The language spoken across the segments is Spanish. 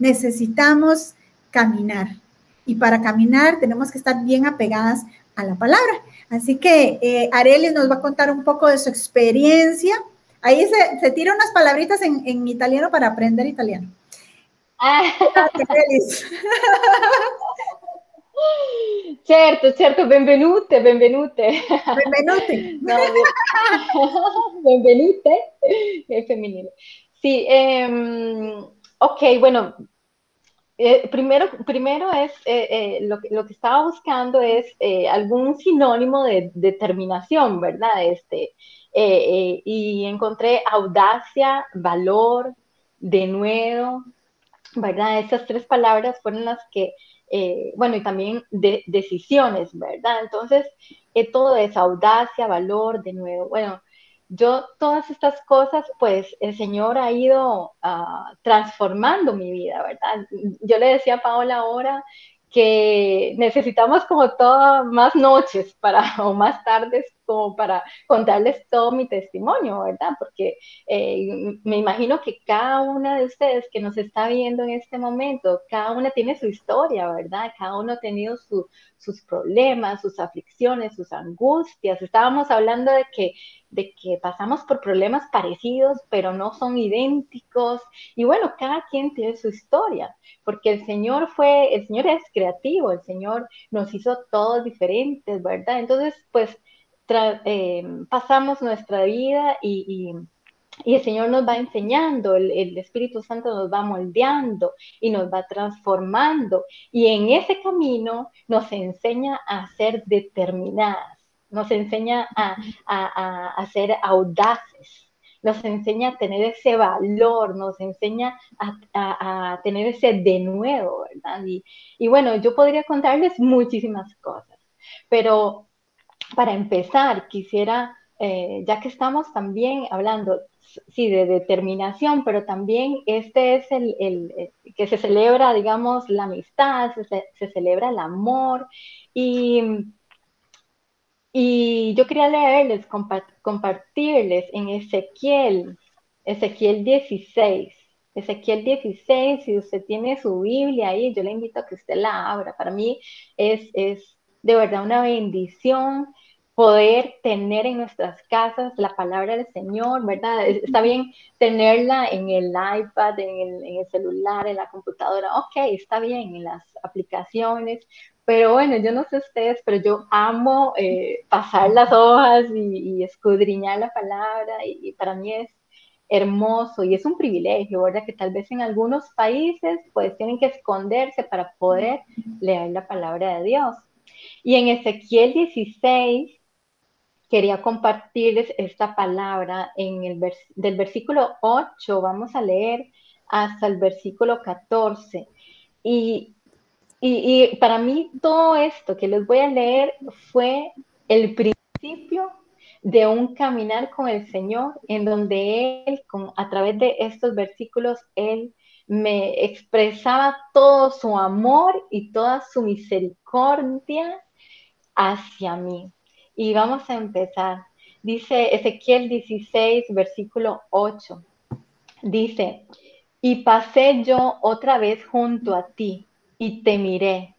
necesitamos caminar. Y para caminar tenemos que estar bien apegadas a la palabra. Así que eh, Arelis nos va a contar un poco de su experiencia. Ahí se, se tira unas palabritas en, en, italiano para aprender italiano. Ah. Certo, certo, benvenute, benvenute. Benvenute. No, benvenute, es femenino. Sí, eh, ok, bueno, eh, primero, primero es, eh, eh, lo, lo, que estaba buscando es algún sinónimo de determinación, ¿verdad? Este, y encontré audacia, valor, denuedo, ¿verdad? Esas tres palabras fueron las que, bueno, y también de, decisiones, ¿verdad? Entonces, todo es audacia, valor, denuedo. Bueno, yo todas estas cosas, pues el Señor ha ido uh, transformando mi vida, ¿verdad? Yo le decía a Paola ahora que necesitamos como todas más noches para, o más tardes como para contarles todo mi testimonio, ¿verdad? Porque eh, me imagino que cada una de ustedes que nos está viendo en este momento, cada una tiene su historia, ¿verdad? Cada uno ha tenido sus problemas, sus aflicciones, sus angustias. Estábamos hablando de que de que pasamos por problemas parecidos, pero no son idénticos. Y bueno, cada quien tiene su historia, porque el Señor fue, el Señor es creativo, el Señor nos hizo todos diferentes, ¿verdad? Entonces, pues eh, pasamos nuestra vida y, y, el Señor nos va enseñando, el, el, Espíritu Santo nos va moldeando y nos va transformando. Y en ese camino nos enseña a ser determinadas nos enseña a, a, ser audaces, nos enseña a tener ese valor, nos enseña a, tener ese denuedo, ¿verdad? Y, bueno, yo podría contarles muchísimas cosas, pero para empezar, quisiera, eh, ya que estamos también hablando, sí, de determinación, pero también este es el, que se celebra, digamos, la amistad, se, celebra el amor y y yo quería leerles, compartirles en Ezequiel, Ezequiel 16. Ezequiel 16, si usted tiene su Biblia ahí, yo le invito a que usted la abra. Para mí es, es de verdad una bendición poder tener en nuestras casas la palabra del Señor, ¿verdad? Está bien tenerla en el iPad, en el, en el, celular, en la computadora, ok, está bien, en las aplicaciones, pero bueno, yo no sé ustedes, pero yo amo eh, pasar las hojas y, escudriñar la palabra y, para mí es hermoso y es un privilegio, ¿verdad? Que tal vez en algunos países pues tienen que esconderse para poder leer la palabra de Dios. Y en Ezequiel 16 quería compartirles esta palabra en el del versículo 8, vamos a leer hasta el versículo 14. Y y, para mí todo esto que les voy a leer fue el principio de un caminar con el Señor, en donde Él, con, a través de estos versículos, Él me expresaba todo su amor y toda su misericordia hacia mí. Y vamos a empezar. Dice Ezequiel 16, versículo 8. Dice, y pasé yo otra vez junto a ti y te miré.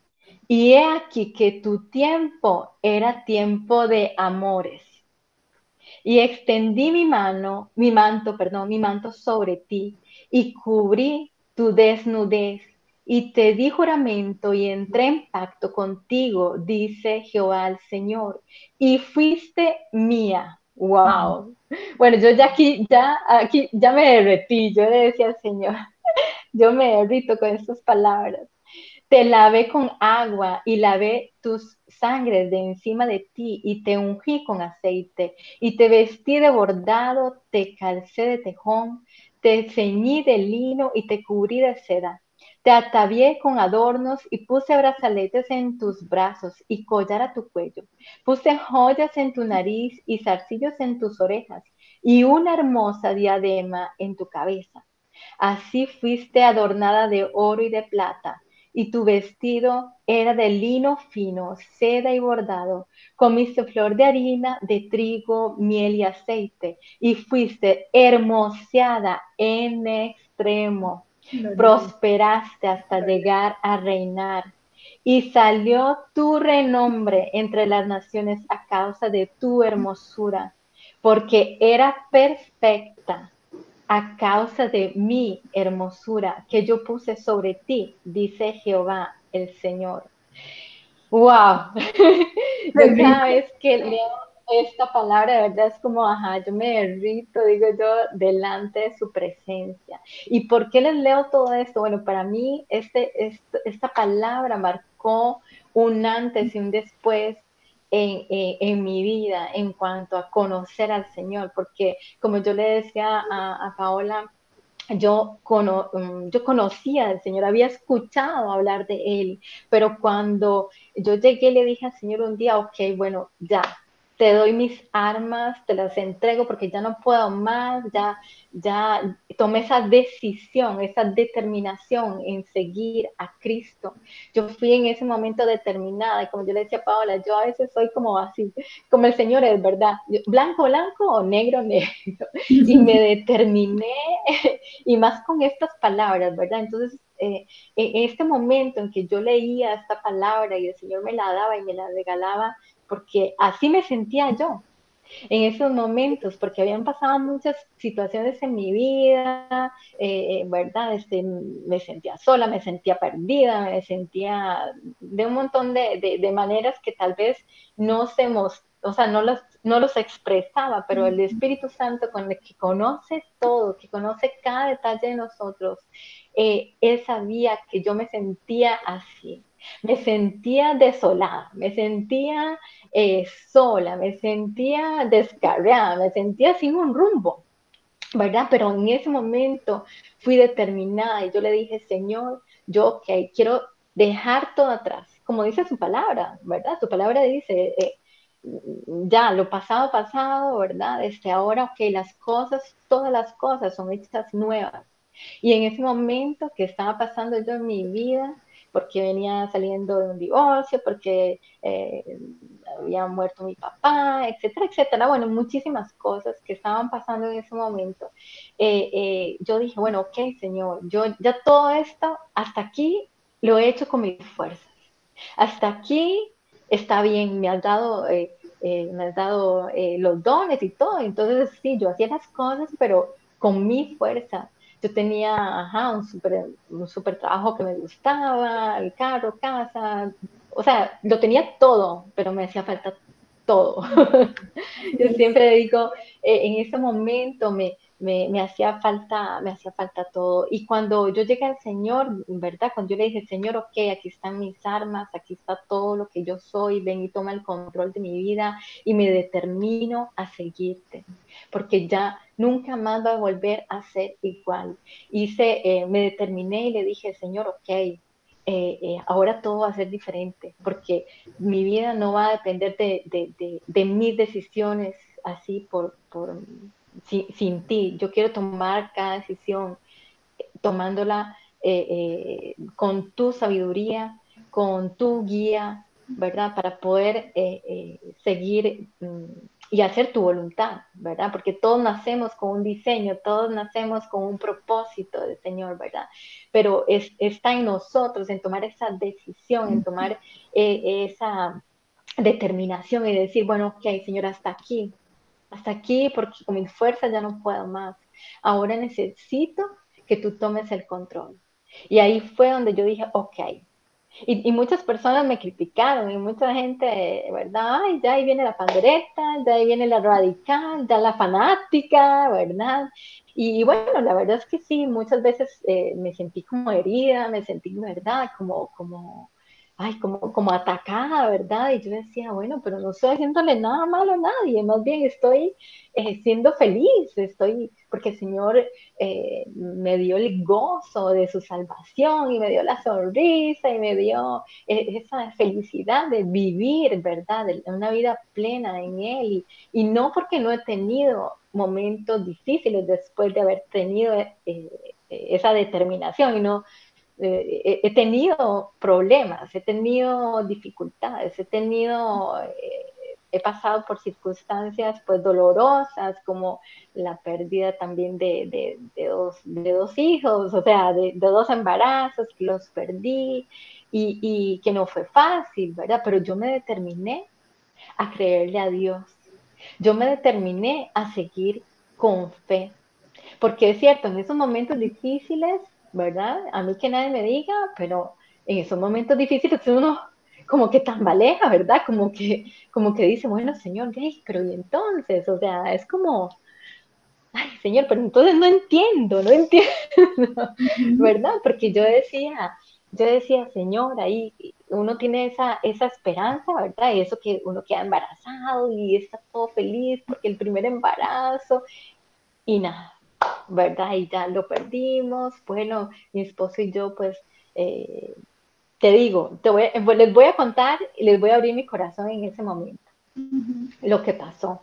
Y he aquí que tu tiempo era tiempo de amores. Y extendí mi mano, mi manto, perdón, mi manto sobre ti y cubrí tu desnudez y te di juramento y entré en pacto contigo, dice Jehová el Señor, y fuiste mía. Wow. Bueno, yo ya aquí, ya aquí, ya me derretí, yo le decía al Señor, yo me derrito con estas palabras. Te lavé con agua y lavé tus sangres de encima de ti y te ungí con aceite y te vestí de bordado, te calcé de tejón, te ceñí de lino y te cubrí de seda. Te atavié con adornos y puse brazaletes en tus brazos y collar a tu cuello. Puse joyas en tu nariz y zarcillos en tus orejas y una hermosa diadema en tu cabeza. Así fuiste adornada de oro y de plata y tu vestido era de lino fino, seda y bordado. Comiste flor de harina, de trigo, miel y aceite, y fuiste hermoseada en extremo. Prosperaste hasta llegar a reinar y salió tu renombre entre las naciones a causa de tu hermosura, porque era perfecta a causa de mi hermosura que yo puse sobre ti, dice Jehová el Señor. ¡Wow! cada vez que leo esta palabra, de verdad es como, ajá, yo me derrito, digo yo, delante de su presencia. ¿Y por qué les leo todo esto? Bueno, para mí este, este esta palabra marcó un antes y un después en, en, mi vida en cuanto a conocer al Señor, porque como yo le decía a, Paola, yo, mm, yo conocía al Señor, había escuchado hablar de Él, pero cuando yo llegué le dije al Señor un día, ok, bueno, ya, te doy mis armas, te las entrego porque ya no puedo más, ya, ya tomé esa decisión, esa determinación en seguir a Cristo. Yo fui en ese momento determinada y como yo le decía a Paola, yo a veces soy como así, como el Señor es, ¿verdad? Blanco, blanco o negro, negro. Y me determiné y más con estas palabras, ¿verdad? Entonces, eh, en este momento en que yo leía esta palabra y el Señor me la daba y me la regalaba, porque así me sentía yo en esos momentos, porque habían pasado muchas situaciones en mi vida, eh, eh, ¿verdad? Este, me sentía sola, me sentía perdida, me sentía de un montón de, de, maneras que tal vez no se o sea, no los, no los expresaba, pero el Espíritu Santo con el que conoce todo, que conoce cada detalle de nosotros, eh, él sabía que yo me sentía así, me sentía desolada, me sentía eh, sola, me sentía descarriada, me sentía sin un rumbo, ¿verdad? Pero en ese momento fui determinada y yo le dije, Señor, yo, ok, quiero dejar todo atrás, como dice su palabra, ¿verdad? Su palabra dice, eh, ya, lo pasado, pasado, ¿verdad? Este, ahora, ok, las cosas, todas las cosas son hechas nuevas. Y en ese momento que estaba pasando yo en mi vida, porque venía saliendo de un divorcio, porque eh, había muerto mi papá, etcétera, etcétera. Bueno, muchísimas cosas que estaban pasando en ese momento. Eh, eh, yo dije, bueno, ok, Señor, yo ya todo esto, hasta aquí lo he hecho con mis fuerzas. Hasta aquí está bien, me has dado... me has dado los dones y todo, entonces sí, yo hacía las cosas, pero con mi fuerza, yo tenía un súper un super trabajo que me gustaba, el carro, casa, o sea, lo tenía todo, pero me hacía falta todo. yo siempre digo, eh, en ese momento me, me, me, hacía falta, me hacía falta todo. Y cuando yo llegué al Señor, ¿verdad? Cuando yo le dije, Señor, ok, aquí están mis armas, aquí está todo lo que yo soy, ven y toma el control de mi vida y me determino a seguirte, porque ya nunca más va a volver a ser igual. Hice, eh, me determiné y le dije, Señor, ok, eh, eh, ahora todo va a ser diferente, porque mi vida no va a depender de, de, de, mis decisiones así por, por sin, ti. Yo quiero tomar cada decisión tomándola con tu sabiduría, con tu guía, ¿verdad? Para poder seguir mm, y hacer tu voluntad, ¿verdad? Porque todos nacemos con un diseño, todos nacemos con un propósito del Señor, ¿verdad? Pero es, está en nosotros en tomar esa decisión, en tomar eh, esa determinación y decir, bueno, ok, Señor, hasta aquí, hasta aquí, porque con mi fuerza ya no puedo más. Ahora necesito que tú tomes el control. Y ahí fue donde yo dije, ok, y, muchas personas me criticaron y mucha gente, ¿verdad? Ay, ya ahí viene la pandereta, ya ahí viene la radical, ya la fanática, ¿verdad? Y, bueno, la verdad es que sí, muchas veces eh, me sentí como herida, me sentí, ¿verdad? Como, como, ay, como, como atacada, ¿verdad? Y yo decía, bueno, pero no estoy haciéndole nada malo a nadie, más bien estoy eh, siendo feliz, estoy, porque el Señor eh, me dio el gozo de su salvación y me dio la sonrisa y me dio eh, esa felicidad de vivir, ¿verdad? Una vida plena en Él. Y, y, no porque no he tenido momentos difíciles después de haber tenido esa determinación y no eh, he tenido problemas, he tenido dificultades, he tenido eh, he pasado por circunstancias pues dolorosas, como la pérdida también de, dos, de dos, hijos, o sea, de, dos embarazos que los perdí y, y que no fue fácil, ¿verdad? Pero yo me determiné a creerle a Dios. Yo me determiné a seguir con fe. Porque es cierto, en esos momentos difíciles, ¿verdad? A mí que nadie me diga, pero en esos momentos difíciles uno como que tambaleja, ¿verdad? Como que, como que dice, bueno, señor, pero y entonces, o sea, es como, ay, señor, pero entonces no entiendo, no entiendo, ¿verdad? Porque yo decía, yo decía, señor, ahí uno tiene esa, esa esperanza, ¿verdad? Y eso que uno queda embarazado y está todo feliz porque el primer embarazo y nada, ¿verdad? Y ya lo perdimos. Bueno, mi esposo y yo, pues, eh, te digo, te voy, pues, les voy a contar y les voy a abrir mi corazón en ese momento, lo que pasó,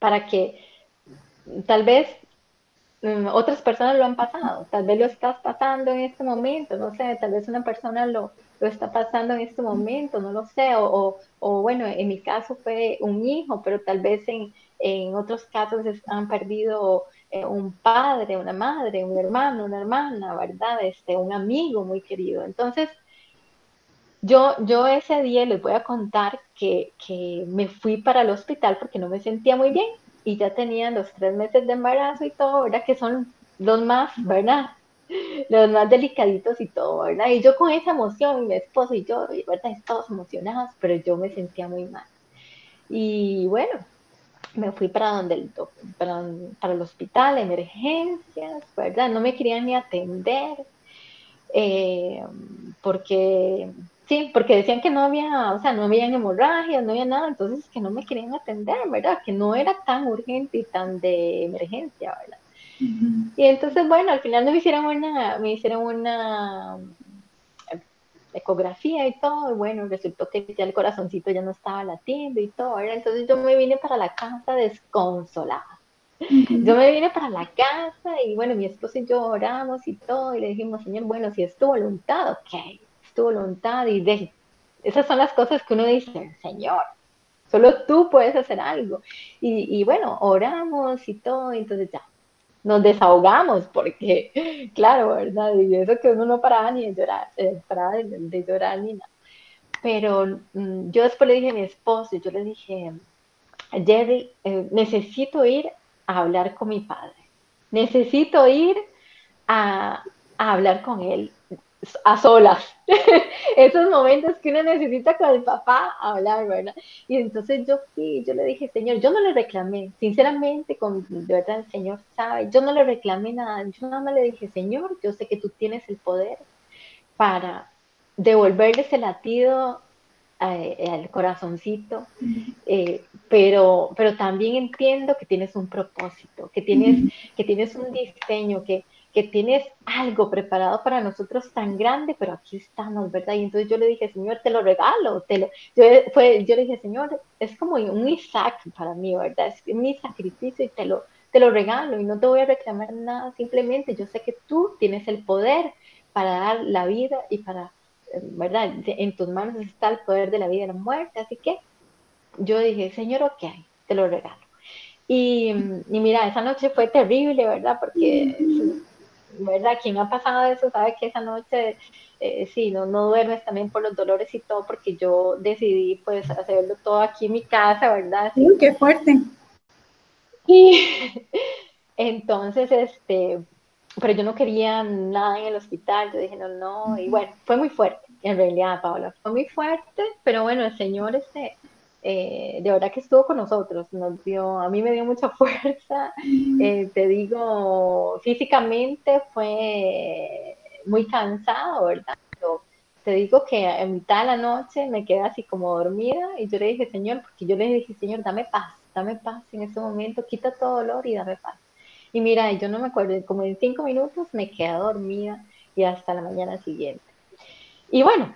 para que tal vez mm, otras personas lo han pasado, tal vez lo estás pasando en este momento, no sé, tal vez una persona lo, lo está pasando en este momento, no lo sé, o, o, bueno, en mi caso fue un hijo, pero tal vez en, en otros casos han perdido eh, un padre, una madre, un hermano, una hermana, ¿verdad? Este, un amigo muy querido. Entonces, yo, yo ese día les voy a contar que, que me fui para el hospital porque no me sentía muy bien y ya tenía los tres meses de embarazo y todo, ¿verdad? Que son los más, ¿verdad? Los más delicaditos y todo, ¿verdad? Y yo con esa emoción, mi esposo y yo, ¿verdad? Todos emocionados, pero yo me sentía muy mal. Y bueno, me fui para donde el para, para, el hospital, emergencias, ¿verdad? No me querían ni atender, eh, porque, sí, porque decían que no había, o sea, no había hemorragias, no había nada, entonces que no me querían atender, ¿verdad? Que no era tan urgente y tan de emergencia, ¿verdad? Y entonces, bueno, al final me hicieron una, me hicieron una ecografía y todo, y bueno, resultó que ya el corazoncito ya no estaba latiendo y todo, entonces yo me vine para la casa desconsolada. Yo me vine para la casa y bueno, mi esposo y yo oramos y todo, y le dijimos, Señor, bueno, si es tu voluntad, ok, es tu voluntad, y de, esas son las cosas que uno dice, Señor, solo tú puedes hacer algo. Y, y bueno, oramos y todo, y entonces ya, nos desahogamos, porque, claro, ¿verdad? Y eso que uno no paraba ni de llorar, eh, paraba de, llorar ni nada. Pero mm, yo después le dije a mi esposo, yo le dije, Jerry, eh, necesito ir a hablar con mi padre, necesito ir a, a hablar con él a solas. Esos momentos que uno necesita con el papá hablar, ¿verdad? Y entonces yo fui, yo le dije, Señor, yo no le reclamé, sinceramente, con de verdad el Señor sabe, yo no le reclamé nada, yo nada más le dije, Señor, yo sé que tú tienes el poder para devolverle ese latido eh, al corazoncito, eh, pero, pero también entiendo que tienes un propósito, que tienes, que tienes un diseño, que, que tienes algo preparado para nosotros tan grande, pero aquí estamos, ¿verdad? Y entonces yo le dije, Señor, te lo regalo, te lo, yo, fue, yo le dije, Señor, es como un Isaac para mí, ¿verdad? Es mi sacrificio y te lo, te lo regalo y no te voy a reclamar nada, simplemente yo sé que tú tienes el poder para dar la vida y para, ¿verdad? En tus manos está el poder de la vida y la muerte, así que yo dije, Señor, ok, te lo regalo. Y, y mira, esa noche fue terrible, ¿verdad? Porque ¿verdad? Quien ha pasado eso sabe que esa noche, eh, sí, no, no duermes también por los dolores y todo, porque yo decidí pues hacerlo todo aquí en mi casa, ¿verdad? Sí, qué fuerte. Y entonces, este, pero yo no quería nada en el hospital, yo dije, no, no, y bueno, fue muy fuerte, en realidad, Paola, fue muy fuerte, pero bueno, el Señor, este, eh, de verdad que estuvo con nosotros, nos dio, a mí me dio mucha fuerza, eh, te digo, físicamente fue muy cansado, ¿verdad? Pero te digo que en mitad de la noche me quedé así como dormida y yo le dije, Señor, porque yo le dije, Señor, dame paz, dame paz en este momento, quita todo dolor y dame paz. Y mira, yo no me acuerdo, como en cinco minutos me quedé dormida y hasta la mañana siguiente. Y bueno,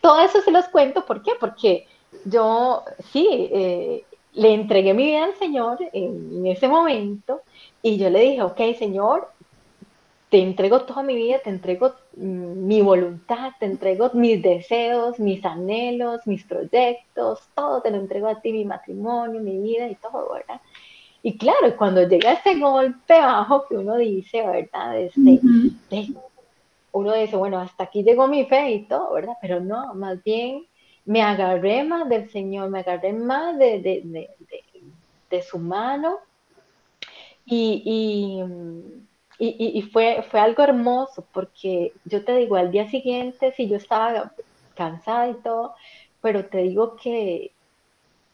todo eso se los cuento, ¿por qué? Porque yo sí, eh, le entregué mi vida al Señor en, ese momento y yo le dije, ok, Señor, te entrego toda mi vida, te entrego mi voluntad, te entrego mis deseos, mis anhelos, mis proyectos, todo te lo entrego a ti, mi matrimonio, mi vida y todo, ¿verdad? Y claro, cuando llega ese golpe bajo que uno dice, ¿verdad? Este, uno dice, bueno, hasta aquí llegó mi fe y todo, ¿verdad? Pero no, más bien me agarré más del Señor, me agarré más de, de, de, su mano. Y, y, y, fue, fue algo hermoso porque yo te digo, al día siguiente, si yo estaba cansada y todo, pero te digo que,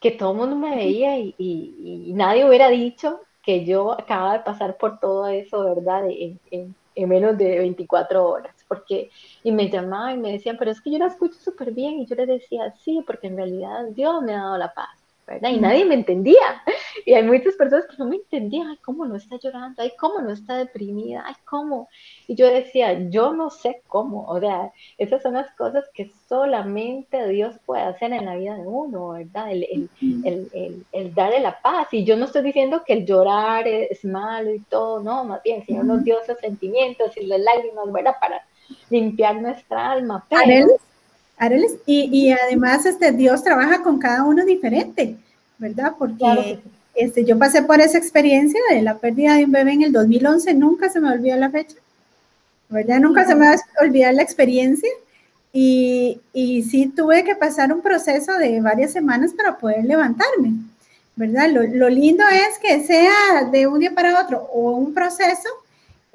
que todo el mundo me veía y, y, nadie hubiera dicho que yo acababa de pasar por todo eso, ¿verdad? En, en, en, menos de 24 horas, porque, y me llamaban y me decían, pero es que yo la escucho súper bien, y yo les decía, sí, porque en realidad Dios me ha dado la paz. Y nadie me entendía. Y hay muchas personas que no me entendían, ay, cómo no está llorando, ay, cómo no está deprimida, ay, cómo. Y yo decía, yo no sé cómo. O sea, esas son las cosas que solamente Dios puede hacer en la vida de uno, ¿verdad? El, el, el, el darle la paz. Y yo no estoy diciendo que el llorar es malo y todo, no, más bien, el Señor nos dio esos sentimientos y las lágrimas, ¿verdad? Para limpiar nuestra alma. Pero, y, y, además este, Dios trabaja con cada uno diferente, ¿verdad? Porque este, yo pasé por esa experiencia de la pérdida de un bebé en el 2011, nunca se me olvidó la fecha, ¿verdad? Nunca se me va a olvidar la experiencia. Y, y sí tuve que pasar un proceso de varias semanas para poder levantarme, ¿verdad? Lo, lo lindo es que sea de un día para otro o un proceso,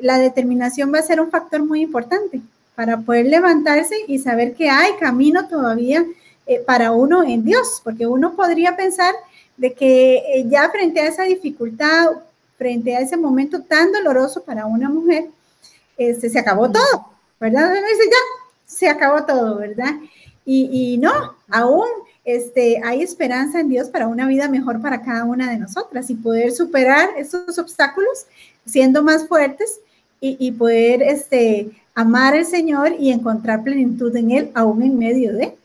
la determinación va a ser un factor muy importante para poder levantarse y saber que hay camino todavía eh, para uno en Dios, porque uno podría pensar de que eh, ya frente a esa dificultad, frente a ese momento tan doloroso para una mujer, este, se acabó todo, ¿verdad? Uno dice, ya, se acabó todo, ¿verdad? Y, y, no, aún este, hay esperanza en Dios para una vida mejor para cada una de nosotras y poder superar esos obstáculos siendo más fuertes y, y poder este, amar al Señor y encontrar plenitud en Él, aún en medio de.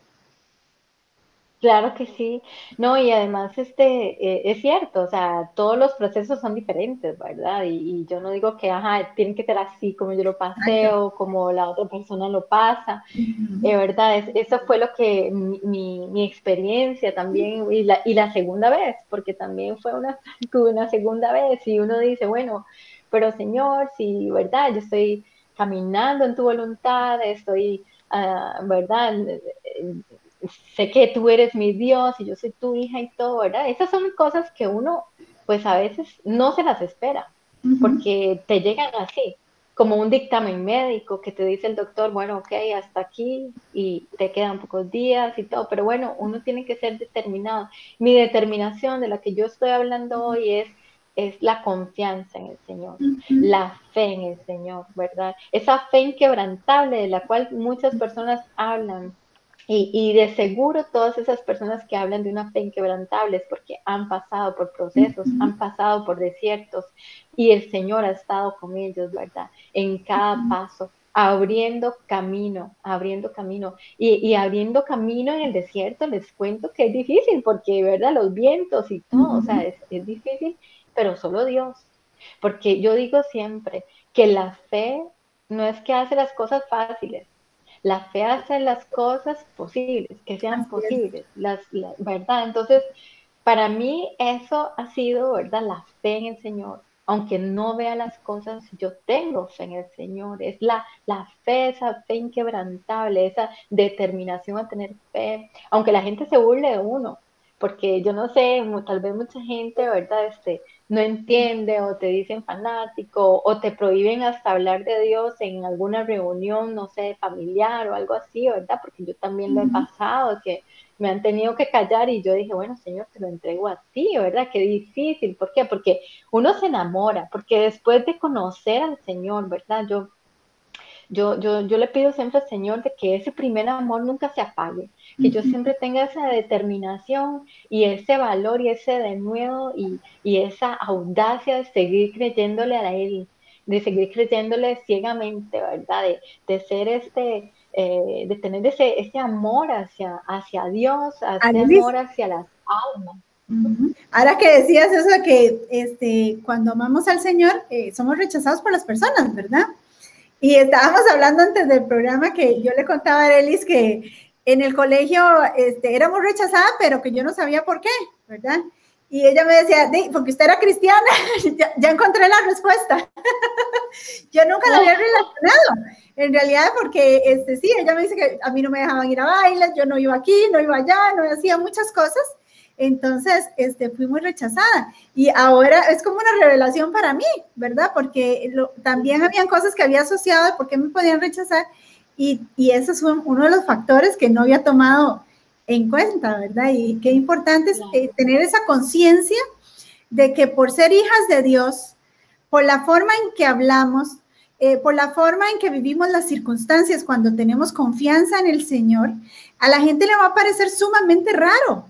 Claro que sí, no, y además este eh, es cierto, o sea, todos los procesos son diferentes, ¿verdad? Y, yo no digo que, ajá, tienen que ser así como yo lo pasé o como la otra persona lo pasa, de ¿verdad? eso fue lo que mi, mi, experiencia también, y la, y la segunda vez, porque también fue una, una segunda vez, y uno dice, bueno, pero Señor, si, ¿verdad? Yo estoy caminando en tu voluntad, estoy, uh, ¿verdad? Sé que tú eres mi Dios y yo soy tu hija y todo, ¿verdad? Esas son cosas que uno, pues a veces no se las espera, porque te llegan así, como un dictamen médico que te dice el doctor, bueno, ok, hasta aquí y te quedan pocos días y todo, pero bueno, uno tiene que ser determinado. Mi determinación de la que yo estoy hablando hoy es es la confianza en el Señor, la fe en el Señor, ¿verdad? Esa fe inquebrantable de la cual muchas personas hablan. Y, de seguro todas esas personas que hablan de una fe inquebrantable es porque han pasado por procesos, han pasado por desiertos y el Señor ha estado con ellos, ¿verdad? En cada paso, abriendo camino, abriendo camino. Y, abriendo camino en el desierto, les cuento que es difícil porque, ¿verdad? Los vientos y todo, o sea, es, es difícil pero solo Dios. Porque yo digo siempre que la fe no es que hace las cosas fáciles, la fe hace las cosas posibles, que sean posibles, las, ¿verdad? Entonces, para mí eso ha sido, ¿verdad? La fe en el Señor. Aunque no vea las cosas, yo tengo fe en el Señor. Es la, la fe, esa fe inquebrantable, esa determinación a tener fe. Aunque la gente se burle de uno, porque yo no sé, tal vez mucha gente, ¿verdad? Este, no entiende o te dicen fanático o te prohíben hasta hablar de Dios en alguna reunión, no sé, familiar o algo así, ¿verdad? Porque yo también lo he pasado, que me han tenido que callar y yo dije, bueno, Señor, te lo entrego a ti, ¿verdad? Qué difícil. ¿Por qué? Porque uno se enamora, porque después de conocer al Señor, ¿verdad? Yo yo, yo, yo le pido siempre al Señor de que ese primer amor nunca se apague, que yo siempre tenga esa determinación y ese valor y ese denuedo y, y esa audacia de seguir creyéndole a Él, de seguir creyéndole ciegamente, ¿verdad? De, de ser este, eh, de tener ese, ese amor hacia, hacia Dios, ese amor hacia las almas. Ahora que decías eso que este, cuando amamos al Señor, eh, somos rechazados por las personas, ¿verdad? Y estábamos hablando antes del programa que yo le contaba a Arelis que en el colegio este, éramos rechazadas, pero que yo no sabía por qué, ¿verdad? Y ella me decía, porque usted era cristiana, ya, encontré la respuesta. yo nunca la había relacionado. En realidad, porque este, sí, ella me dice que a mí no me dejaban ir a bailes, yo no iba aquí, no iba allá, no hacía muchas cosas. Entonces, este, fui muy rechazada. Y ahora es como una revelación para mí, ¿verdad? Porque también habían cosas que había asociado de por qué me podían rechazar. Y, y ese es uno de los factores que no había tomado en cuenta, ¿verdad? Y qué importante es eh, tener esa conciencia de que por ser hijas de Dios, por la forma en que hablamos, eh, por la forma en que vivimos las circunstancias cuando tenemos confianza en el Señor, a la gente le va a parecer sumamente raro,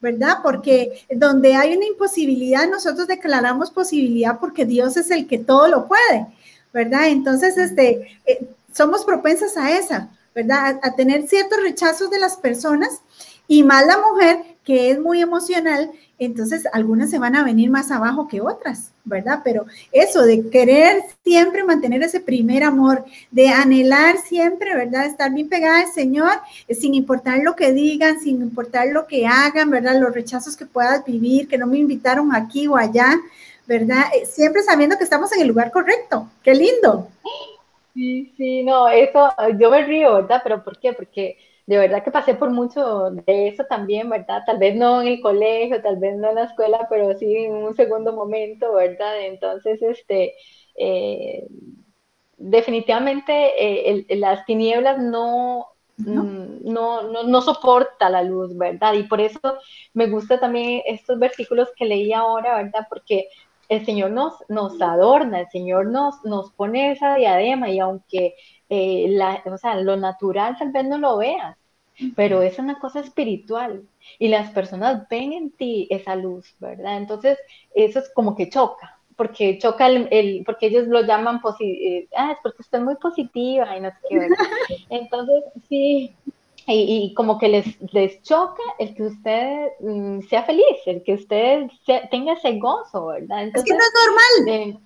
¿verdad? Porque donde hay una imposibilidad, nosotros declaramos posibilidad porque Dios es el que todo lo puede, ¿verdad? Entonces, este, eh, somos propensas a esa, ¿verdad? A, tener ciertos rechazos de las personas y más la mujer que es muy emocional, entonces algunas se van a venir más abajo que otras, ¿verdad? Pero eso de querer siempre mantener ese primer amor, de anhelar siempre, ¿verdad? Estar bien pegada al Señor, eh, sin importar lo que digan, sin importar lo que hagan, ¿verdad? Los rechazos que puedas vivir, que no me invitaron aquí o allá, ¿verdad? Eh, siempre sabiendo que estamos en el lugar correcto. Qué lindo. Sí, sí, no, eso, yo me río, ¿verdad? Pero ¿por qué? Porque de verdad que pasé por mucho de eso también, ¿verdad? Tal vez no en el colegio, tal vez no en la escuela, pero sí en un segundo momento, ¿verdad? Entonces, este, eh, definitivamente eh, las tinieblas no, mm, no, no, no, soporta la luz, ¿verdad? Y por eso me gusta también estos versículos que leí ahora, ¿verdad? Porque el Señor nos, nos adorna, el Señor nos, nos pone esa diadema y aunque eh, la, o sea, lo natural tal vez no lo veas, pero es una cosa espiritual y las personas ven en ti esa luz, ¿verdad? Entonces, eso es como que choca, porque choca el, porque ellos lo llaman, eh, ah, es porque usted es muy positiva y no sé qué, ¿verdad? Entonces, sí, y, como que les, les choca el que usted mm, sea feliz, el que usted tenga ese gozo, ¿verdad? es que no es normal. Eh,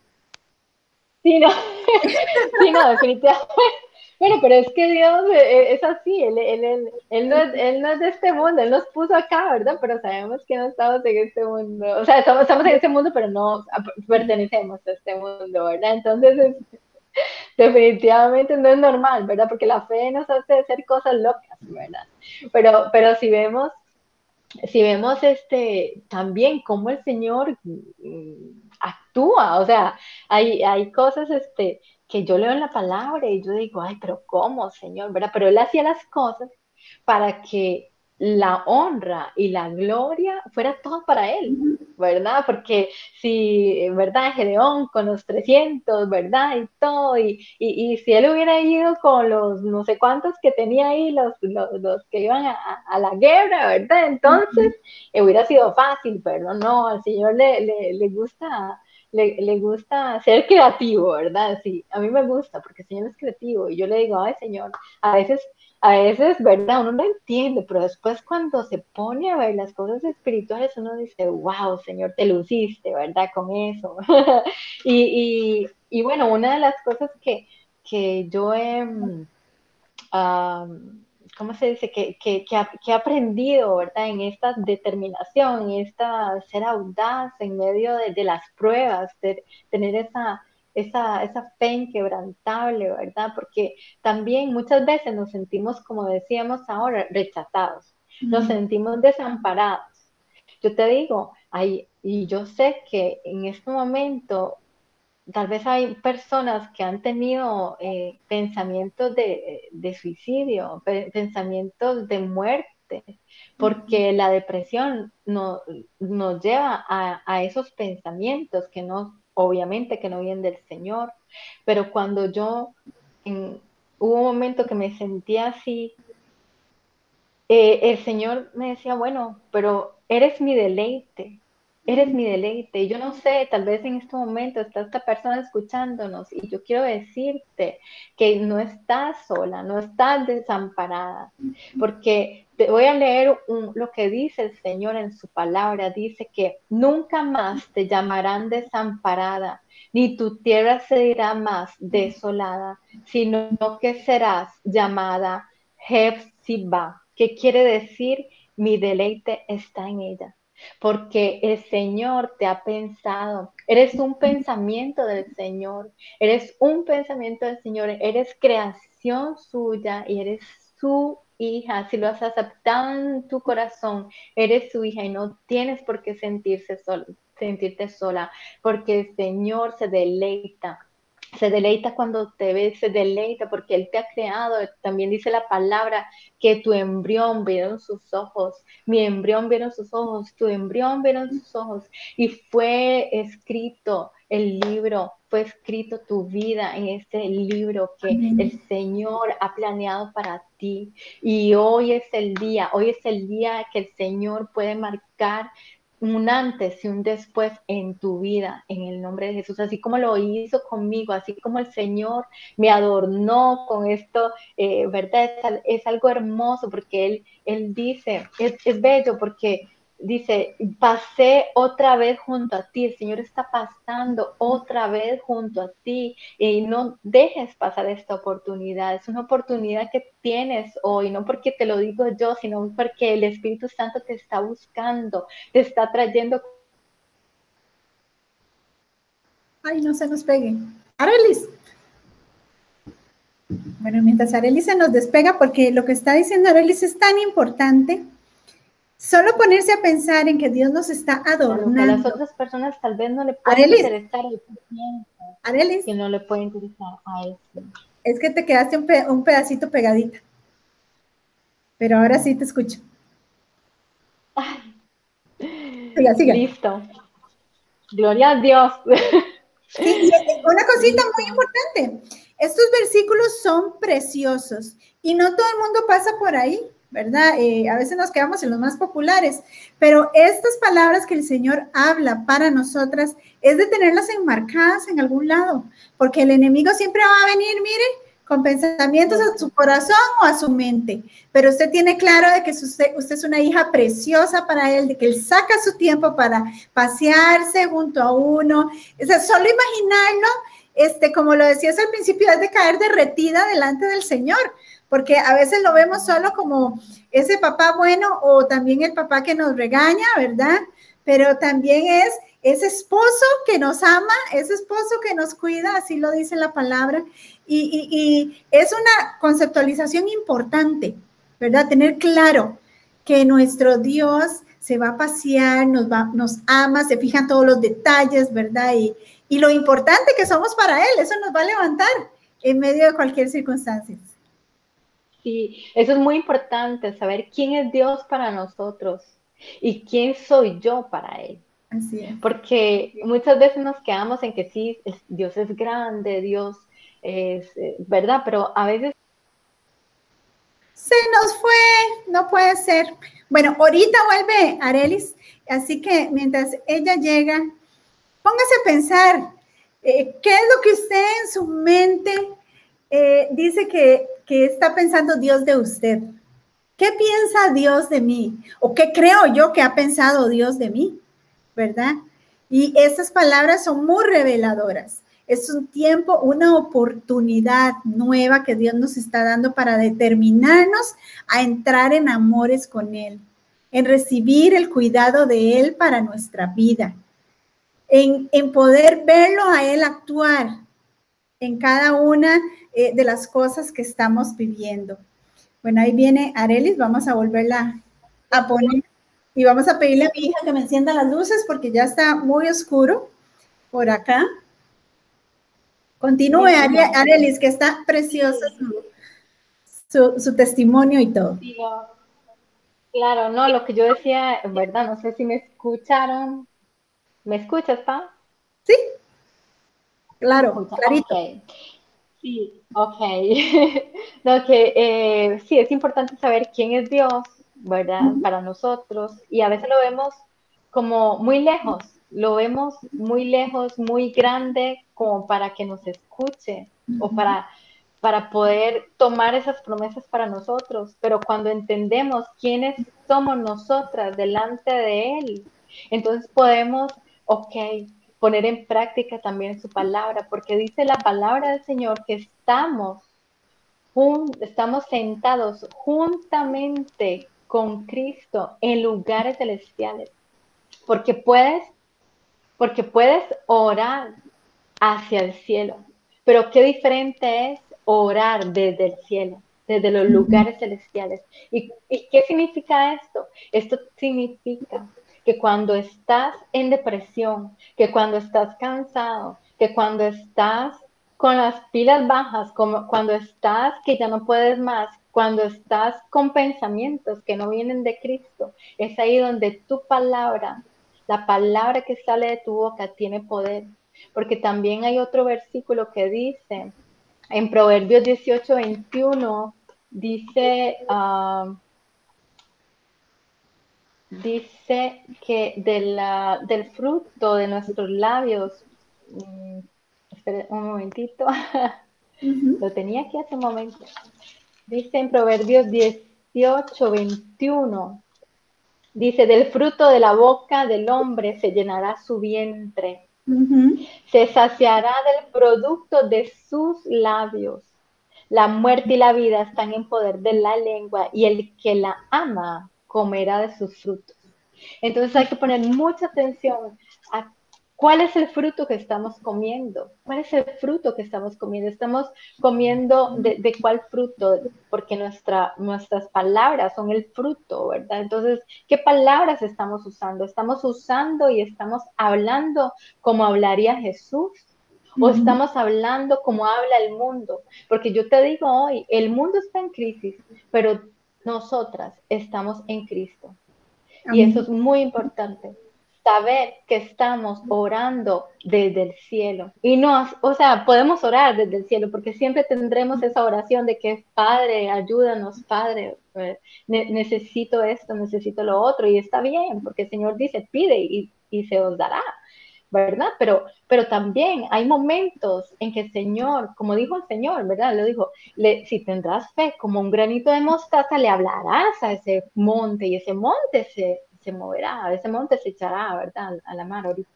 sí, no, sí, no, definitivamente. Bueno, pero es que Dios eh, eh, es así, él, él, él, no es, él, no es, de este mundo, Él nos puso acá, ¿verdad? Pero sabemos que no estamos en este mundo, o sea, estamos, estamos en este mundo, pero no pertenecemos a este mundo, ¿verdad? Entonces, definitivamente no es normal, ¿verdad? Porque la fe nos hace hacer cosas locas, ¿verdad? Pero, pero si vemos, si vemos este, también cómo el Señor mm, actúa, o sea, hay, hay cosas este, que yo leo en la palabra y yo digo, ay, pero ¿cómo, Señor? ¿verdad? Pero Él hacía las cosas para que la honra y la gloria fuera todo para él, ¿verdad? Porque si, ¿verdad? Gedeón con los 300, ¿verdad? Y todo, y, y, si él hubiera ido con los no sé cuántos que tenía ahí, los, los, que iban a, la guerra, ¿verdad? Entonces, hubiera sido fácil, pero no, al Señor le, le, le gusta. Le, le, gusta ser creativo, ¿verdad? Sí, a mí me gusta porque el Señor es creativo y yo le digo, ay Señor, a veces a veces, ¿verdad? Uno no entiende, pero después cuando se pone a ver las cosas espirituales, uno dice, wow, Señor, te luciste, ¿verdad? Con eso. y, y, bueno, una de las cosas que, que yo he, ¿cómo se dice? Que, que, que, he aprendido, ¿verdad? En esta determinación, en esta ser audaz en medio de, de las pruebas, de tener esa esa, esa fe inquebrantable, ¿verdad? Porque también muchas veces nos sentimos, como decíamos ahora, rechazados, nos sentimos desamparados. Yo te digo, hay, y yo sé que en este momento tal vez hay personas que han tenido eh, pensamientos de, de suicidio, pensamientos de muerte, porque la depresión no, nos lleva a, a, esos pensamientos que no obviamente que no vienen del Señor, pero cuando yo, hubo un momento que me sentía así, eh, el Señor me decía, bueno, pero eres mi deleite, eres mi deleite. Yo no sé, tal vez en este momento está esta persona escuchándonos y yo quiero decirte que no estás sola, no estás desamparada, porque te voy a leer lo que dice el Señor en su palabra. Dice que nunca más te llamarán desamparada, ni tu tierra se dirá más desolada, sino que serás llamada Hefzibah, que quiere decir mi deleite está en ella. Porque el Señor te ha pensado, eres un pensamiento del Señor, eres un pensamiento del Señor, eres creación suya y eres su hija, si lo has aceptado en tu corazón, eres su hija y no tienes por qué sentirse sentirte sola, porque el Señor se deleita se deleita cuando te ve, se deleita porque Él te ha creado. También dice la palabra que tu embrión vieron sus ojos, mi embrión vieron sus ojos, tu embrión vieron sus ojos. Y fue escrito el libro, fue escrito tu vida en este libro que el Señor ha planeado para ti. Y hoy es el día, hoy es el día que el Señor puede marcar un antes y un después en tu vida, en el nombre de Jesús, así como lo hizo conmigo, así como el Señor me adornó con esto, eh, ¿verdad? Es, algo hermoso porque Él, él dice, es, es bello porque dice, pasé otra vez junto a ti, el Señor está pasando otra vez junto a ti y no dejes pasar esta oportunidad, es una oportunidad que tienes hoy, no porque te lo digo yo, sino porque el Espíritu Santo te está buscando, te está trayendo. Ay, no se nos pegue. Arelis. Bueno, mientras Arelis se nos despega, porque lo que está diciendo Arelis es tan importante Solo ponerse a pensar en que Dios nos está adornando. a las otras personas tal vez no le puede interesar el Arelis. Que no le puede interesar a eso. Es que te quedaste un, pedacito pegadita. Pero ahora sí te escucho. Siga, siga. Listo. Gloria a Dios. una cosita muy importante. Estos versículos son preciosos y no todo el mundo pasa por ahí. ¿Verdad? Eh, a veces nos quedamos en los más populares, pero estas palabras que el Señor habla para nosotras es de tenerlas enmarcadas en algún lado, porque el enemigo siempre va a venir, mire, con pensamientos a su corazón o a su mente, pero usted tiene claro de que usted, es una hija preciosa para él, de que él saca su tiempo para pasearse junto a uno, o solo imaginarlo, este, como lo decías al principio, es de caer derretida delante del Señor, porque a veces lo vemos solo como ese papá bueno o también el papá que nos regaña, ¿verdad? Pero también es ese esposo que nos ama, ese esposo que nos cuida, así lo dice la palabra, y, es una conceptualización importante, ¿verdad? Tener claro que nuestro Dios se va a pasear, nos, ama, se fijan todos los detalles, ¿verdad? Y, y lo importante que somos para Él, eso nos va a levantar en medio de cualquier circunstancia. Sí, eso es muy importante, saber quién es Dios para nosotros y quién soy yo para Él. Así es. Porque muchas veces nos quedamos en que sí, Dios es grande, Dios es, eh, ¿verdad? Pero a veces... Se nos fue, no puede ser. Bueno, ahorita vuelve Arelis, así que mientras ella llega, póngase a pensar, eh, ¿qué es lo que usted en su mente eh, dice que, está pensando Dios de usted. ¿Qué piensa Dios de mí? ¿O qué creo yo que ha pensado Dios de mí? ¿Verdad? Y estas palabras son muy reveladoras. Es un tiempo, una oportunidad nueva que Dios nos está dando para determinarnos a entrar en amores con Él, en recibir el cuidado de Él para nuestra vida, en, en poder verlo a Él actuar en cada una eh, de las cosas que estamos viviendo. Bueno, ahí viene Arelis, vamos a volverla a poner y vamos a pedirle a mi hija que me encienda las luces porque ya está muy oscuro por acá. Continúe, Arelis, que está precioso su, testimonio y todo. Claro, no, lo que yo decía, en verdad, no sé si me escucharon. ¿Me escuchas, Pa? Sí, claro, clarito. Sí, ok. no, que eh, sí, es importante saber quién es Dios, ¿verdad? Para nosotros. Y a veces lo vemos como muy lejos, lo vemos muy lejos, muy grande, como para que nos escuche o para, para poder tomar esas promesas para nosotros, pero cuando entendemos quiénes somos nosotras delante de Él, entonces podemos, ok, poner en práctica también su palabra, porque dice la palabra del Señor que estamos, estamos sentados juntamente con Cristo en lugares celestiales, porque puedes, porque puedes orar hacia el cielo, pero qué diferente es orar desde el cielo, desde los lugares celestiales. ¿Y, qué significa esto? Esto significa que cuando estás en depresión, que cuando estás cansado, que cuando estás con las pilas bajas, como cuando estás que ya no puedes más, cuando estás con pensamientos que no vienen de Cristo, es ahí donde tu palabra, la palabra que sale de tu boca tiene poder. Porque también hay otro versículo que dice, en Proverbios 18, 21, dice, ah, dice que del fruto de nuestros labios, mm, un momentito, lo tenía aquí hace un momento, dice en Proverbios 18, 21, dice, del fruto de la boca del hombre se llenará su vientre se saciará del producto de sus labios. La muerte y la vida están en poder de la lengua y el que la ama comerá de sus frutos. Entonces hay que poner mucha atención a ¿Cuál es el fruto que estamos comiendo? ¿Cuál es el fruto que estamos comiendo? Estamos comiendo de, cuál fruto, porque nuestra, nuestras palabras son el fruto, ¿verdad? Entonces, ¿qué palabras estamos usando? ¿Estamos usando y estamos hablando como hablaría Jesús? ¿O estamos hablando como habla el mundo? Porque yo te digo hoy, el mundo está en crisis, pero nosotras estamos en Cristo. Y eso es muy importante saber que estamos orando desde el cielo. Y no, o sea, podemos orar desde el cielo porque siempre tendremos esa oración de que Padre, ayúdanos, Padre, eh, necesito esto, necesito lo otro. Y está bien, porque el Señor dice, pide y, y se os dará. ¿Verdad? Pero, pero también hay momentos en que el Señor, como dijo el Señor, ¿verdad? Le dijo, le, si tendrás fe como un granito de mostaza, le hablarás a ese monte y ese monte se, se moverá, ese monte se echará, ¿verdad? A la mar ahorita.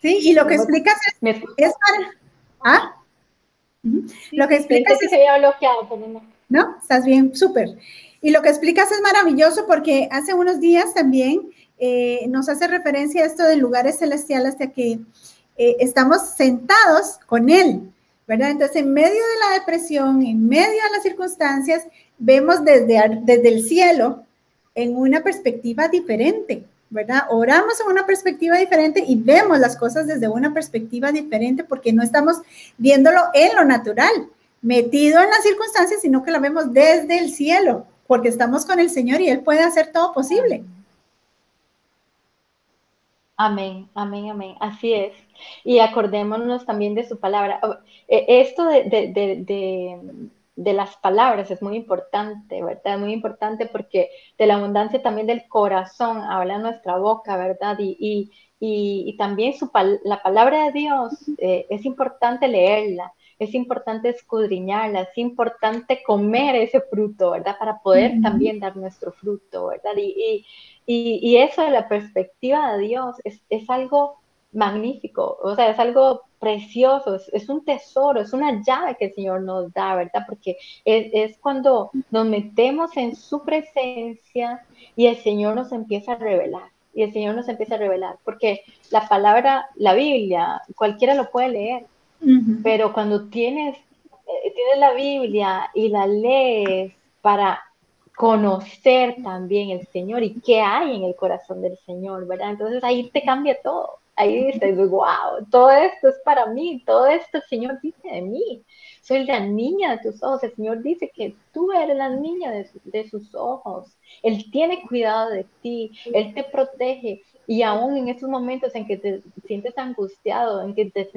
Sí, y lo que explicas es, es para... ¿Ah? Lo que explicas es... Se había bloqueado, no. no, estás bien, súper. Y lo que explicas es maravilloso porque hace unos días también eh, nos hace referencia a esto de lugares celestiales hasta que eh, estamos sentados con Él, ¿verdad? Entonces, en medio de la depresión, en medio de las circunstancias, vemos desde, desde el cielo en una perspectiva diferente, ¿verdad? Oramos en una perspectiva diferente y vemos las cosas desde una perspectiva diferente porque no estamos viéndolo en lo natural, metido en las circunstancias, sino que la vemos desde el cielo, porque estamos con el Señor y Él puede hacer todo posible. Amén, amén, amén. Así es. Y acordémonos también de su palabra. Eh, esto de, de las palabras es muy importante, ¿verdad? Muy importante porque de la abundancia también del corazón habla nuestra boca, ¿verdad? Y, y, también su, la palabra de Dios eh, es importante leerla, es importante escudriñarla, es importante comer ese fruto, ¿verdad? Para poder también dar nuestro fruto, ¿verdad? Y, y, eso de la perspectiva de Dios es, es algo magnífico, o sea, es algo precioso, es, un tesoro, es una llave que el Señor nos da, ¿verdad? Porque es, cuando nos metemos en su presencia y el Señor nos empieza a revelar, y el Señor nos empieza a revelar, porque la palabra, la Biblia, cualquiera lo puede leer, pero cuando tienes, eh, tienes la Biblia y la lees para conocer también el Señor y qué hay en el corazón del Señor, ¿verdad? Entonces ahí te cambia todo ahí dices, wow, todo esto es para mí, todo esto el Señor dice de mí. Soy la niña de tus ojos. El Señor dice que tú eres la niña de, sus ojos. Él tiene cuidado de ti, Él te protege. Y aún en esos momentos en que te sientes angustiado, en que te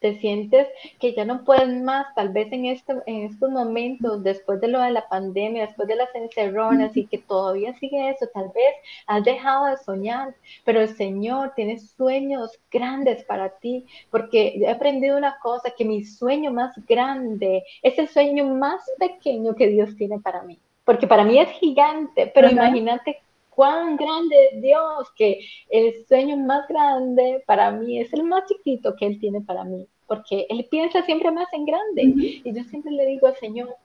te sientes que ya no puedes más, tal vez en, este, en estos momentos, después de lo de la pandemia, después de las encerronas y que todavía sigue eso, tal vez has dejado de soñar, pero el Señor tiene sueños grandes para ti, porque he aprendido una cosa, que mi sueño más grande es el sueño más pequeño que Dios tiene para mí, porque para mí es gigante, pero imagínate cuán grande es Dios, que el sueño más grande para mí es el más chiquito que Él tiene para mí, porque Él piensa siempre más en grande. Y yo siempre le digo al Señor,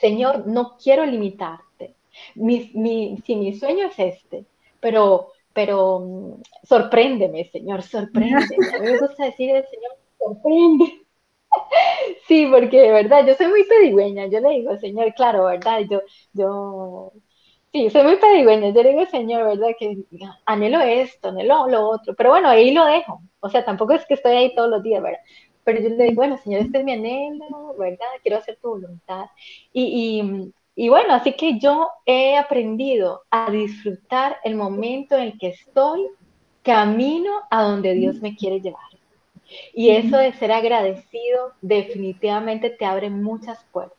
Señor, no quiero limitarte. Mi, mi, si mi sueño es este, pero, pero mm, sorpréndeme, Señor, sorpréndeme. A mí me gusta decir al Señor, sorprende. Sí, porque de verdad, yo soy muy pedigüeña, yo le digo, Señor, claro, ¿verdad? Yo, yo Sí, soy muy pedigüeña. Yo digo, Señor, ¿verdad? Que anhelo esto, anhelo lo otro. Pero bueno, ahí lo dejo. O sea, tampoco es que estoy ahí todos los días, ¿verdad? Pero yo le digo, bueno, Señor, este es mi anhelo, ¿verdad? Quiero hacer tu voluntad. Y, y, y bueno, así que yo he aprendido a disfrutar el momento en el que estoy camino a donde Dios me quiere llevar. Y eso de ser agradecido definitivamente te abre muchas puertas.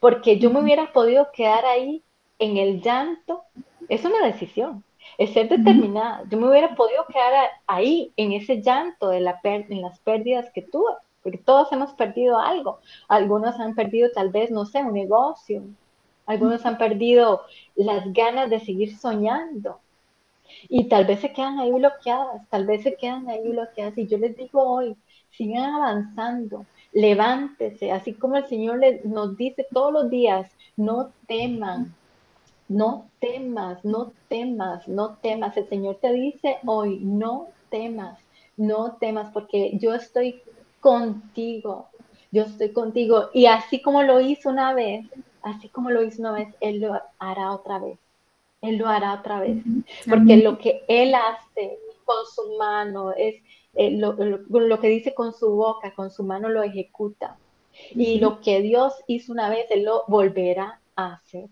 Porque yo me hubiera podido quedar ahí en el llanto es una decisión, es ser determinada. Yo me hubiera podido quedar ahí en ese llanto de la en las pérdidas que tuve, porque todos hemos perdido algo. Algunos han perdido tal vez, no sé, un negocio. Algunos han perdido las ganas de seguir soñando. Y tal vez se quedan ahí bloqueadas, tal vez se quedan ahí bloqueadas. Y yo les digo hoy, sigan avanzando, levántese, así como el Señor nos dice todos los días, no teman, no temas, no temas, no temas. El Señor te dice hoy, no temas, no temas, porque yo estoy contigo, yo estoy contigo. Y así como lo hizo una vez, así como lo hizo una vez, Él lo hará otra vez. Él lo hará otra vez. Porque lo que Él hace con su mano es eh, lo, lo, que dice con su boca, con su mano lo ejecuta. Y lo que Dios hizo una vez, Él lo volverá a hacer.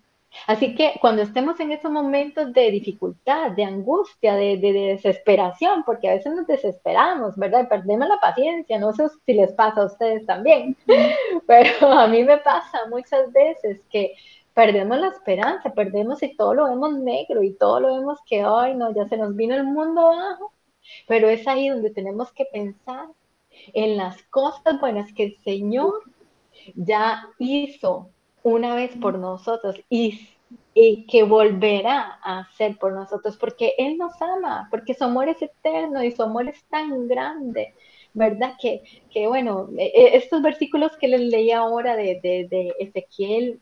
Así que cuando estemos en estos momentos de dificultad, de angustia, de, desesperación, porque a veces nos desesperamos, ¿verdad? Perdemos la paciencia, no sé si les pasa a ustedes también, pero a mí me pasa muchas veces que perdemos la esperanza, perdemos y todo lo vemos negro y todo lo vemos que, ay, no, ya se nos vino el mundo abajo, pero es ahí donde tenemos que pensar en las cosas buenas que el Señor ya hizo una vez por nosotros y, que volverá a hacer por nosotros, porque Él nos ama, porque su amor es eterno y su amor es tan grande, ¿verdad? Que, que bueno, e, e, estos versículos que les leí ahora de, de, Ezequiel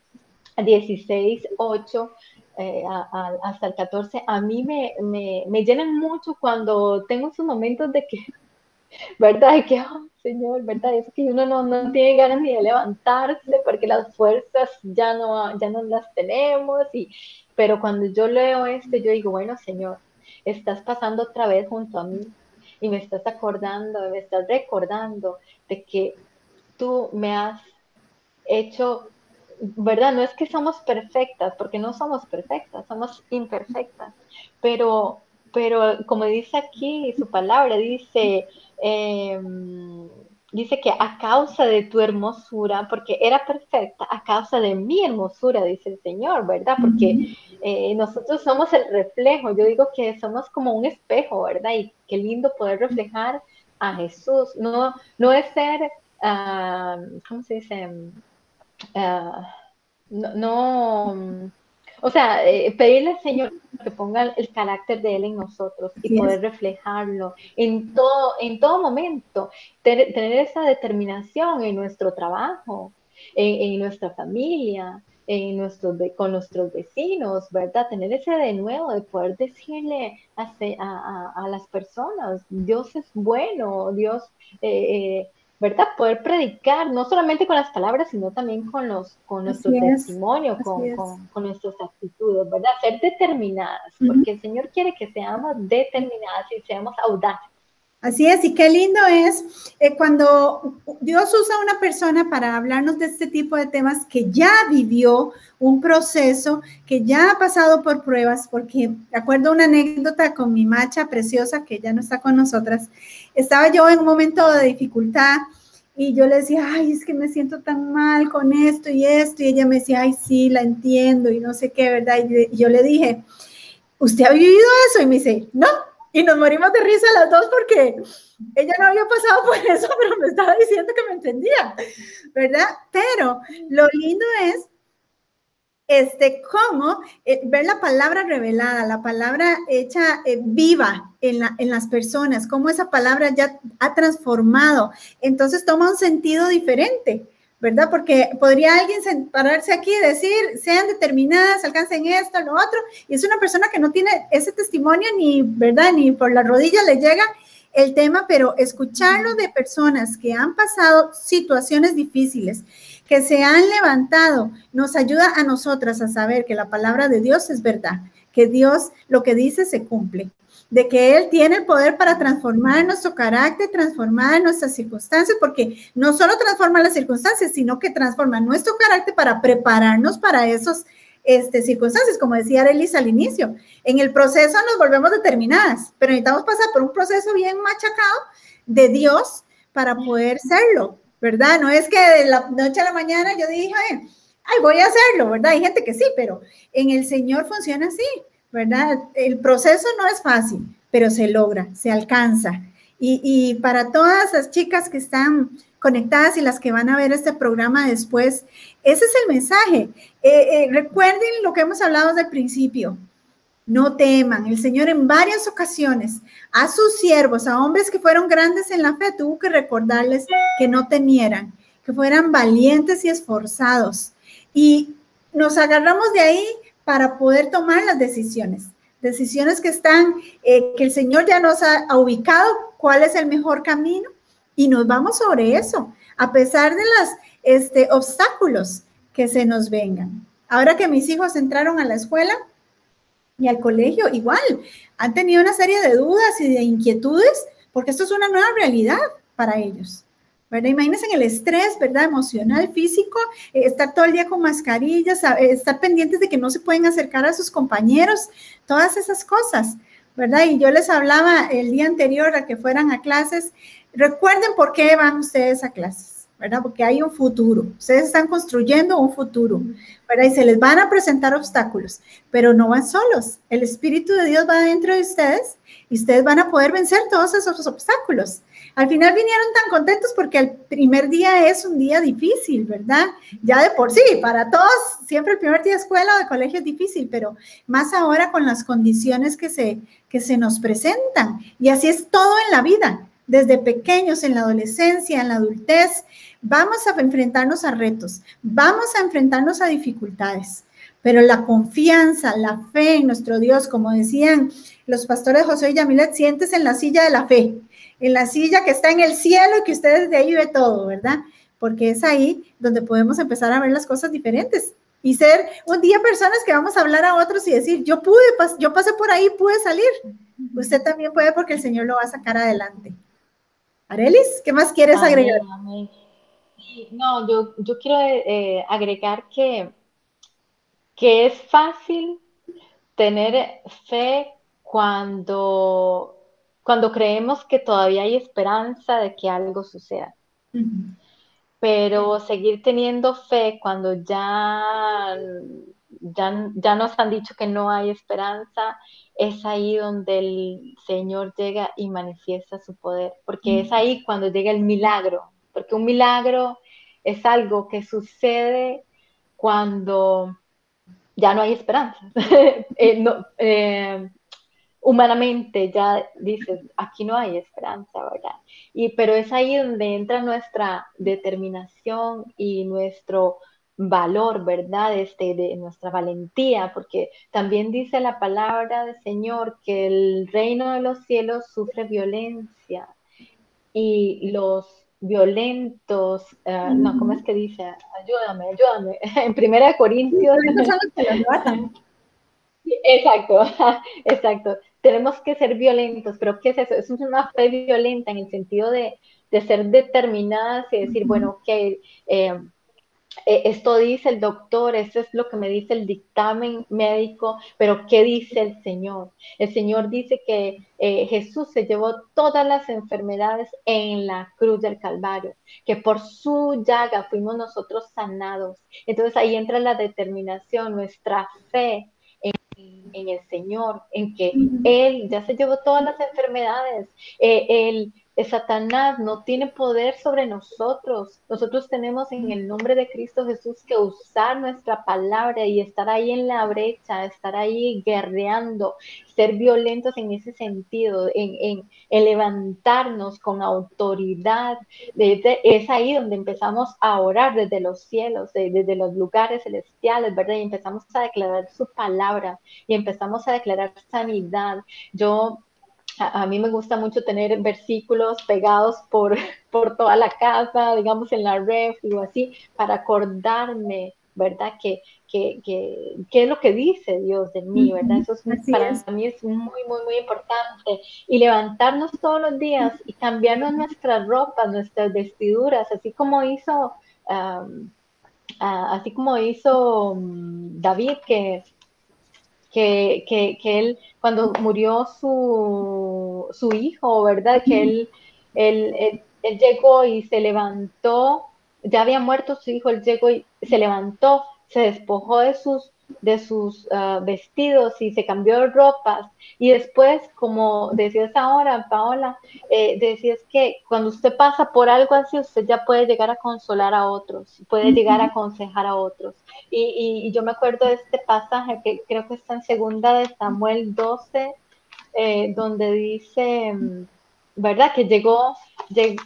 16, 8, eh, hasta el 14, a mí me, me, me, llenan mucho cuando tengo esos momentos de que, ¿verdad? De que, oh, Señor, ¿verdad? Es que uno no, no, tiene ganas ni de levantarse porque las fuerzas ya no, ya no las tenemos. Y, pero cuando yo leo esto, yo digo, bueno, Señor, estás pasando otra vez junto a mí y me estás acordando, me estás recordando de que tú me has hecho, ¿verdad? No es que somos perfectas, porque no somos perfectas, somos imperfectas, pero, pero como dice aquí su palabra, dice, Em, dice que a causa de tu hermosura, porque era perfecta, a causa de mi hermosura, dice el Señor, ¿verdad? Porque eh, nosotros somos el reflejo, yo digo que somos como un espejo, ¿verdad? Y qué lindo poder reflejar a Jesús, no, no es ser, ah, ¿cómo se dice? Ah, no o sea, eh, pedirle al Señor que ponga el carácter de Él en nosotros y poder reflejarlo en todo, en todo momento, tener, esa determinación en nuestro trabajo, en, nuestra familia, en nuestros, con nuestros vecinos, ¿verdad? Tener ese de nuevo, de poder decirle a, a, a las personas, Dios es bueno, Dios... Eh, eh, ¿verdad? Poder predicar, no solamente con las palabras, sino también con, los, con nuestro testimonio, con, con, nuestras actitudes, ¿verdad? Ser determinadas, porque el Señor quiere que seamos determinadas y seamos audaces. Así es, y qué lindo es eh, cuando Dios usa a una persona para hablarnos de este tipo de temas que ya vivió un proceso, que ya ha pasado por pruebas, porque acuerdo una anécdota con mi macha preciosa que ya no está con nosotras. Estaba yo en un momento de dificultad y yo le decía, ay, es que me siento tan mal con esto y esto, y ella me decía, ay, sí, la entiendo y no sé qué, ¿verdad? Y yo le dije, ¿usted ha vivido eso? Y me dice, no, y nos morimos de risa las dos porque ella no había pasado por eso, pero me estaba diciendo que me entendía, ¿verdad? Pero lo lindo es este, cómo eh, ver la palabra revelada, la palabra hecha eh, viva en, la, en, las personas, cómo esa palabra ya ha transformado. Entonces toma un sentido diferente. ¿Verdad? Porque podría alguien pararse aquí y decir, sean determinadas, alcancen esto, lo otro, y es una persona que no tiene ese testimonio ni, ¿verdad? Ni por la rodilla le llega el tema, pero escucharlo de personas que han pasado situaciones difíciles, que se han levantado, nos ayuda a nosotras a saber que la palabra de Dios es verdad, que Dios lo que dice se cumple de que Él tiene el poder para transformar nuestro carácter, transformar nuestras circunstancias, porque no solo transforma las circunstancias, sino que transforma nuestro carácter para prepararnos para esas este, circunstancias, como decía Arelis al inicio. En el proceso nos volvemos determinadas, pero necesitamos pasar por un proceso bien machacado de Dios para poder serlo, ¿verdad? No es que de la noche a la mañana yo dije, ay, voy a hacerlo, ¿verdad? Hay gente que sí, pero en el Señor funciona así. ¿Verdad? El proceso no es fácil, pero se logra, se alcanza. Y, para todas las chicas que están conectadas y las que van a ver este programa después, ese es el mensaje. Eh, eh, recuerden lo que hemos hablado desde el principio. No teman. El Señor en varias ocasiones a sus siervos, a hombres que fueron grandes en la fe, tuvo que recordarles que no temieran, que fueran valientes y esforzados. Y nos agarramos de ahí para poder tomar las decisiones. Decisiones que están, eh, que el Señor ya nos ha, ubicado cuál es el mejor camino y nos vamos sobre eso, a pesar de los este, obstáculos que se nos vengan. Ahora que mis hijos entraron a la escuela y al colegio, igual, han tenido una serie de dudas y de inquietudes porque esto es una nueva realidad para ellos. ¿Verdad? Imagínense en el estrés, ¿verdad? Emocional, físico, eh, estar todo el día con mascarillas, eh, estar pendientes de que no se pueden acercar a sus compañeros, todas esas cosas, ¿verdad? Y yo les hablaba el día anterior a que fueran a clases, recuerden por qué van ustedes a clases, ¿verdad? Porque hay un futuro, ustedes están construyendo un futuro, ¿verdad? Y se les van a presentar obstáculos, pero no van solos, el Espíritu de Dios va dentro de ustedes y ustedes van a poder vencer todos esos obstáculos. Al final vinieron tan contentos porque el primer día es un día difícil, ¿verdad? Ya de por sí, para todos, siempre el primer día de escuela o de colegio es difícil, pero más ahora con las condiciones que se, que se nos presentan. Y así es todo en la vida, desde pequeños, en la adolescencia, en la adultez, vamos a enfrentarnos a retos, vamos a enfrentarnos a dificultades. Pero la confianza, la fe en nuestro Dios, como decían los pastores José y Yamilet, sientes en la silla de la fe en la silla que está en el cielo y que ustedes de ahí ve todo, ¿verdad? Porque es ahí donde podemos empezar a ver las cosas diferentes y ser un día personas que vamos a hablar a otros y decir, yo pude, yo pasé por ahí, pude salir. Usted también puede porque el Señor lo va a sacar adelante. Arelis, ¿qué más quieres agregar? No, yo, yo quiero eh, agregar que, que es fácil tener fe cuando cuando creemos que todavía hay esperanza de que algo suceda. Pero seguir teniendo fe cuando ya, ya, ya nos han dicho que no hay esperanza, es ahí donde el Señor llega y manifiesta su poder, porque es ahí cuando llega el milagro, porque un milagro es algo que sucede cuando ya no hay esperanza. Eh, no, eh, humanamente ya dices, aquí no hay esperanza, ¿verdad? Y, pero es ahí donde entra nuestra determinación y nuestro valor, ¿verdad? Este, de nuestra valentía, porque también dice la palabra del Señor que el reino de los cielos sufre violencia y los violentos, eh, no, ¿cómo es que dice? Ayúdame, ayúdame. En Primera de Corintios. Exacto, exacto. Tenemos que ser violentos, pero ¿qué es eso? Es una fe violenta en el sentido de, de ser determinadas y decir, bueno, que eh, eh, esto dice el doctor, esto es lo que me dice el dictamen médico, pero ¿qué dice el Señor? El Señor dice que eh, Jesús se llevó todas las enfermedades en la cruz del Calvario, que por su llaga fuimos nosotros sanados. Entonces ahí entra la determinación, nuestra fe en, el Señor, en que Él ya se llevó todas las enfermedades. Eh, él, Satanás no tiene poder sobre nosotros. Nosotros tenemos en el nombre de Cristo Jesús que usar nuestra palabra y estar ahí en la brecha, estar ahí guerreando, ser violentos en ese sentido, en, levantarnos con autoridad. es ahí donde empezamos a orar desde los cielos, desde los lugares celestiales, ¿verdad? Y empezamos a declarar su palabra y empezamos a declarar sanidad. Yo a, mí me gusta mucho tener versículos pegados por, por toda la casa, digamos en la red o así, para acordarme, ¿verdad? Que, que, que, es lo que dice Dios de mí, ¿verdad? Eso es, para mí es muy, muy, muy importante. Y levantarnos todos los días y cambiarnos nuestras ropas, nuestras vestiduras, así como hizo, así como hizo mm, David, que que, que, que, él, cuando murió su, su hijo, ¿verdad? Que él, él, él, llegó y se levantó, ya había muerto su hijo, él llegó y se levantó, se despojó de sus de sus ah, vestidos y se cambió de ropas. Y después, como decías ahora, Paola, eh, decías que cuando usted pasa por algo así, usted ya puede llegar a consolar a otros, puede llegar a aconsejar a otros. Y, yo me acuerdo de este pasaje que creo que está en segunda de Samuel 12, eh, donde dice, mm, ¿verdad? Que llegó, llegó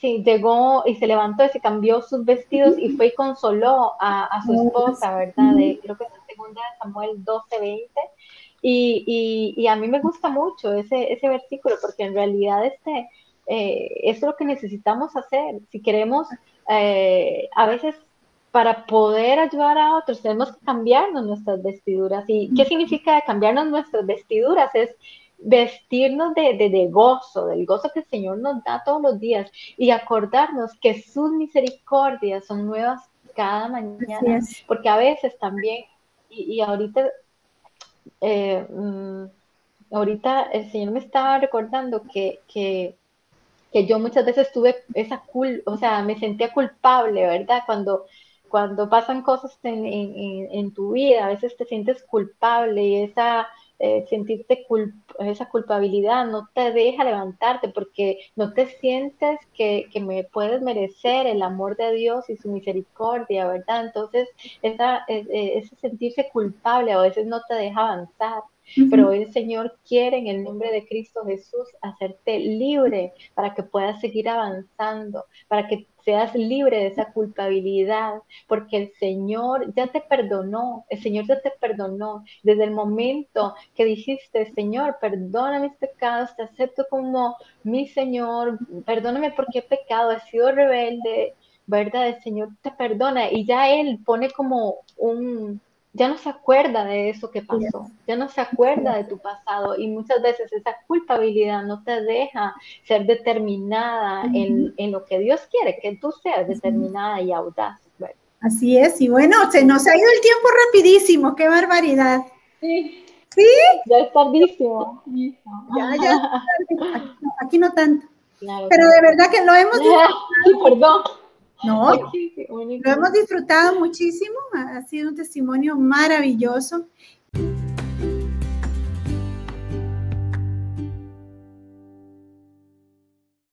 Sí, llegó y se levantó y se cambió sus vestidos y fue y consoló a, su esposa, ¿verdad? De, creo que es la segunda de Samuel 12:20. Y, y, y, a mí me gusta mucho ese, ese versículo porque en realidad este, eh, es lo que necesitamos hacer. Si queremos, eh, a veces para poder ayudar a otros tenemos que cambiarnos nuestras vestiduras. ¿Y qué significa cambiarnos nuestras vestiduras? Es vestirnos de, de, gozo, del gozo que el Señor nos da todos los días y acordarnos que sus misericordias son nuevas cada mañana, porque a veces también, y, ahorita, eh, mm, ahorita el Señor me estaba recordando que, que, que yo muchas veces tuve esa culpa, o sea, me sentía culpable, ¿verdad? Cuando cuando pasan cosas en, en, en, tu vida, a veces te sientes culpable y esa eh, sentirte esa culpabilidad no te deja levantarte porque no te sientes que, que, me puedes merecer el amor de Dios y su misericordia, ¿verdad? Entonces, esa, e, ese sentirse culpable a veces no te deja avanzar. Pero el Señor quiere en el nombre de Cristo Jesús hacerte libre para que puedas seguir avanzando, para que seas libre de esa culpabilidad, porque el Señor ya te perdonó, el Señor ya te perdonó desde el momento que dijiste, Señor, perdona mis pecados, te acepto como mi Señor, perdóname porque he pecado, he sido rebelde, ¿verdad? El Señor te perdona y ya Él pone como un, ya no se acuerda de eso que pasó, ya no se acuerda de tu pasado y muchas veces esa culpabilidad no te deja ser determinada en, lo que Dios quiere, que tú seas determinada y audaz. Así es, y bueno, se nos ha ido el tiempo rapidísimo, qué barbaridad. Sí. ¿Sí? Ya es tardísimo. Ya, ya, aquí no tanto. Pero de verdad que lo hemos... perdón. No, lo hemos disfrutado muchísimo, ha sido un testimonio maravilloso